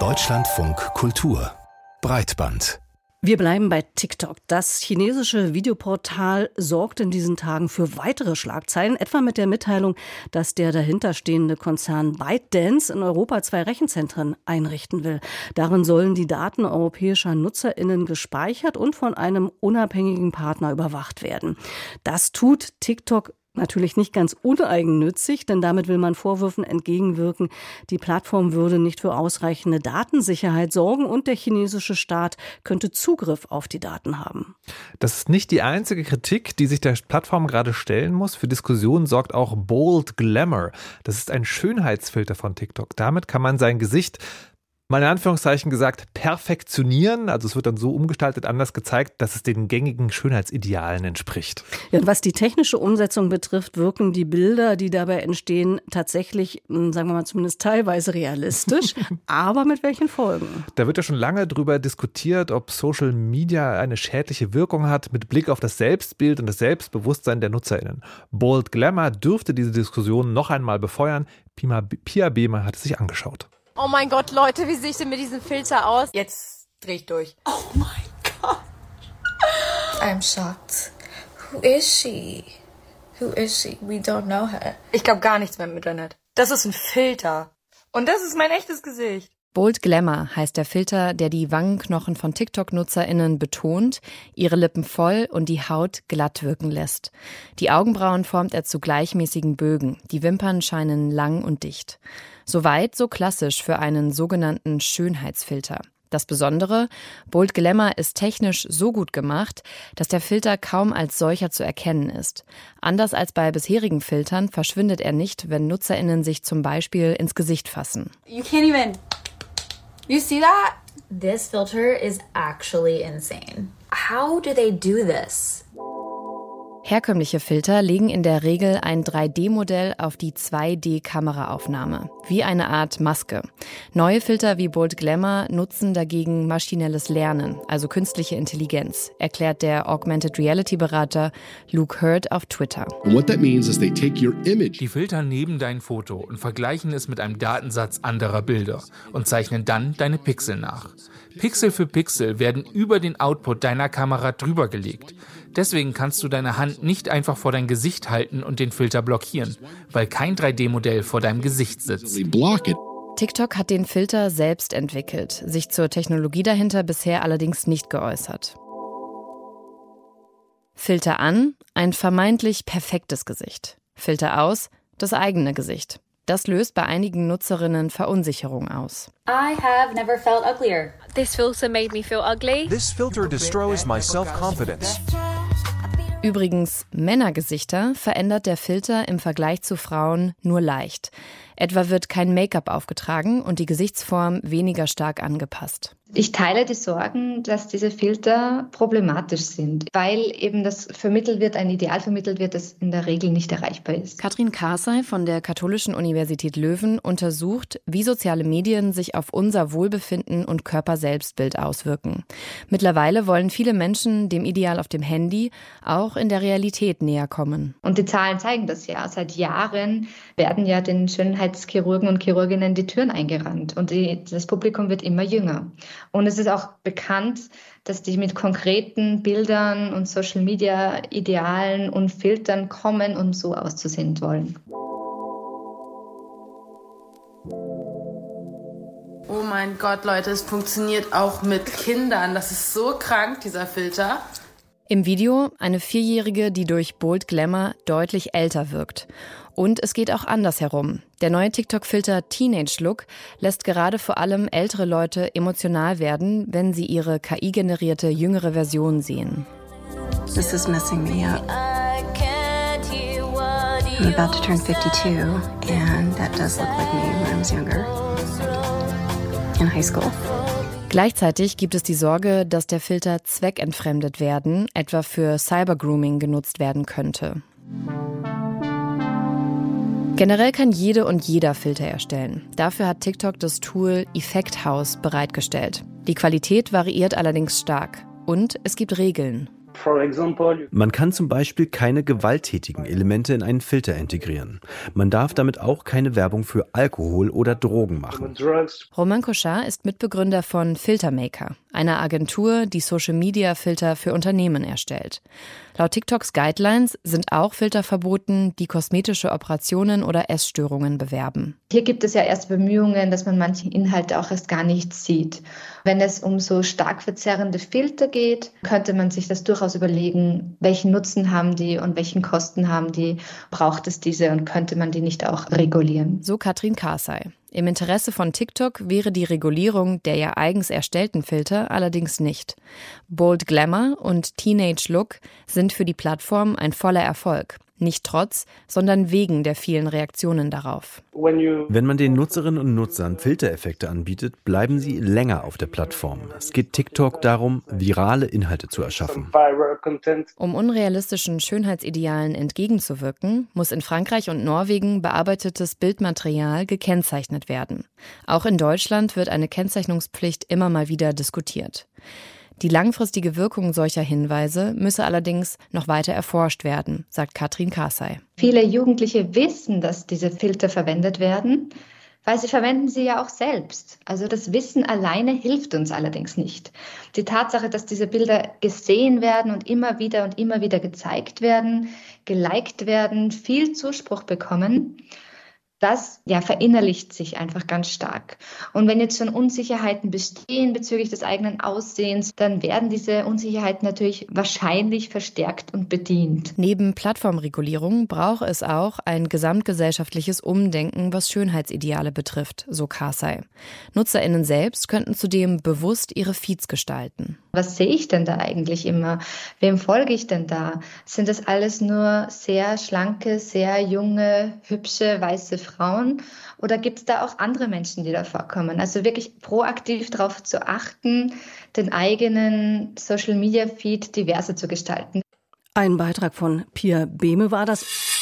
Deutschlandfunk Kultur Breitband wir bleiben bei TikTok. Das chinesische Videoportal sorgt in diesen Tagen für weitere Schlagzeilen, etwa mit der Mitteilung, dass der dahinterstehende Konzern ByteDance in Europa zwei Rechenzentren einrichten will. Darin sollen die Daten europäischer Nutzerinnen gespeichert und von einem unabhängigen Partner überwacht werden. Das tut TikTok natürlich nicht ganz uneigennützig, denn damit will man Vorwürfen entgegenwirken, die Plattform würde nicht für ausreichende Datensicherheit sorgen und der chinesische Staat könnte Zugriff auf die Daten haben. Das ist nicht die einzige Kritik, die sich der Plattform gerade stellen muss. Für Diskussionen sorgt auch Bold Glamour. Das ist ein Schönheitsfilter von TikTok. Damit kann man sein Gesicht mal in Anführungszeichen gesagt, perfektionieren. Also es wird dann so umgestaltet, anders gezeigt, dass es den gängigen Schönheitsidealen entspricht. Ja, was die technische Umsetzung betrifft, wirken die Bilder, die dabei entstehen, tatsächlich, hm, sagen wir mal zumindest teilweise realistisch. aber mit welchen Folgen? Da wird ja schon lange darüber diskutiert, ob Social Media eine schädliche Wirkung hat mit Blick auf das Selbstbild und das Selbstbewusstsein der NutzerInnen. Bold Glamour dürfte diese Diskussion noch einmal befeuern. Pia Behmer hat es sich angeschaut. Oh mein Gott, Leute, wie sehe ich denn mit diesem Filter aus? Jetzt dreh ich durch. Oh mein Gott. I'm shocked. Who is she? Who is she? We don't know her. Ich glaube gar nichts mehr im Internet. Das ist ein Filter. Und das ist mein echtes Gesicht. Bold Glamour heißt der Filter, der die Wangenknochen von TikTok-NutzerInnen betont, ihre Lippen voll und die Haut glatt wirken lässt. Die Augenbrauen formt er zu gleichmäßigen Bögen. Die Wimpern scheinen lang und dicht. Soweit so klassisch für einen sogenannten Schönheitsfilter. Das Besondere, Bold Glamour ist technisch so gut gemacht, dass der Filter kaum als solcher zu erkennen ist. Anders als bei bisherigen Filtern verschwindet er nicht, wenn NutzerInnen sich zum Beispiel ins Gesicht fassen. You can't even. You see that? This filter is actually insane. How do they do this? Herkömmliche Filter legen in der Regel ein 3D-Modell auf die 2D-Kameraaufnahme, wie eine Art Maske. Neue Filter wie Bold Glamour nutzen dagegen maschinelles Lernen, also künstliche Intelligenz, erklärt der Augmented Reality-Berater Luke Hurd auf Twitter. Die Filter nehmen dein Foto und vergleichen es mit einem Datensatz anderer Bilder und zeichnen dann deine Pixel nach. Pixel für Pixel werden über den Output deiner Kamera drüber gelegt. Deswegen kannst du deine Hand nicht einfach vor dein Gesicht halten und den Filter blockieren, weil kein 3D-Modell vor deinem Gesicht sitzt. TikTok hat den Filter selbst entwickelt, sich zur Technologie dahinter bisher allerdings nicht geäußert. Filter an, ein vermeintlich perfektes Gesicht. Filter aus, das eigene Gesicht. Das löst bei einigen Nutzerinnen Verunsicherung aus. I have never felt uglier. This filter made me feel ugly. This filter destroys my self-confidence. Übrigens, Männergesichter verändert der Filter im Vergleich zu Frauen nur leicht. Etwa wird kein Make-up aufgetragen und die Gesichtsform weniger stark angepasst. Ich teile die Sorgen, dass diese Filter problematisch sind, weil eben das vermittelt wird, ein Ideal vermittelt wird, das in der Regel nicht erreichbar ist. Katrin Karsey von der Katholischen Universität Löwen untersucht, wie soziale Medien sich auf unser Wohlbefinden und Körperselbstbild auswirken. Mittlerweile wollen viele Menschen dem Ideal auf dem Handy auch in der Realität näher kommen. Und die Zahlen zeigen das ja. Seit Jahren werden ja den Schönheitschirurgen und Chirurginnen die Türen eingerannt und die, das Publikum wird immer jünger. Und es ist auch bekannt, dass die mit konkreten Bildern und Social Media Idealen und Filtern kommen und so auszusehen wollen. Oh mein Gott, Leute, es funktioniert auch mit Kindern. Das ist so krank, dieser Filter. Im Video eine Vierjährige, die durch Bold Glamour deutlich älter wirkt. Und es geht auch andersherum. Der neue TikTok-Filter Teenage Look lässt gerade vor allem ältere Leute emotional werden, wenn sie ihre KI-generierte jüngere Version sehen. This is messing me up. I'm about to turn 52, and that does look like me when I was younger. In high school. Gleichzeitig gibt es die Sorge, dass der Filter zweckentfremdet werden, etwa für Cybergrooming genutzt werden könnte. Generell kann jede und jeder Filter erstellen. Dafür hat TikTok das Tool Effect House bereitgestellt. Die Qualität variiert allerdings stark. Und es gibt Regeln. Man kann zum Beispiel keine gewalttätigen Elemente in einen Filter integrieren. Man darf damit auch keine Werbung für Alkohol oder Drogen machen. Roman Kochar ist Mitbegründer von Filtermaker, einer Agentur, die Social-Media-Filter für Unternehmen erstellt. Laut TikToks Guidelines sind auch Filter verboten, die kosmetische Operationen oder Essstörungen bewerben. Hier gibt es ja erst Bemühungen, dass man manche Inhalte auch erst gar nicht sieht. Wenn es um so stark verzerrende Filter geht, könnte man sich das durchaus überlegen, welchen Nutzen haben die und welchen Kosten haben die, braucht es diese und könnte man die nicht auch regulieren. So Katrin Karsey. Im Interesse von TikTok wäre die Regulierung der ja eigens erstellten Filter allerdings nicht. Bold Glamour und Teenage Look sind für die Plattform ein voller Erfolg. Nicht trotz, sondern wegen der vielen Reaktionen darauf. Wenn man den Nutzerinnen und Nutzern Filtereffekte anbietet, bleiben sie länger auf der Plattform. Es geht TikTok darum, virale Inhalte zu erschaffen. Um unrealistischen Schönheitsidealen entgegenzuwirken, muss in Frankreich und Norwegen bearbeitetes Bildmaterial gekennzeichnet werden. Auch in Deutschland wird eine Kennzeichnungspflicht immer mal wieder diskutiert. Die langfristige Wirkung solcher Hinweise müsse allerdings noch weiter erforscht werden, sagt Katrin Karsey. Viele Jugendliche wissen, dass diese Filter verwendet werden, weil sie verwenden sie ja auch selbst. Also das Wissen alleine hilft uns allerdings nicht. Die Tatsache, dass diese Bilder gesehen werden und immer wieder und immer wieder gezeigt werden, geliked werden, viel Zuspruch bekommen, das ja verinnerlicht sich einfach ganz stark. Und wenn jetzt schon Unsicherheiten bestehen bezüglich des eigenen Aussehens, dann werden diese Unsicherheiten natürlich wahrscheinlich verstärkt und bedient. Neben Plattformregulierung braucht es auch ein gesamtgesellschaftliches Umdenken, was Schönheitsideale betrifft, so Karsey. Nutzerinnen selbst könnten zudem bewusst ihre Feeds gestalten. Was sehe ich denn da eigentlich immer? Wem folge ich denn da? Sind das alles nur sehr schlanke, sehr junge, hübsche, weiße Frauen? Oder gibt es da auch andere Menschen, die da vorkommen? Also wirklich proaktiv darauf zu achten, den eigenen Social-Media-Feed diverser zu gestalten. Ein Beitrag von Pia Behme war das.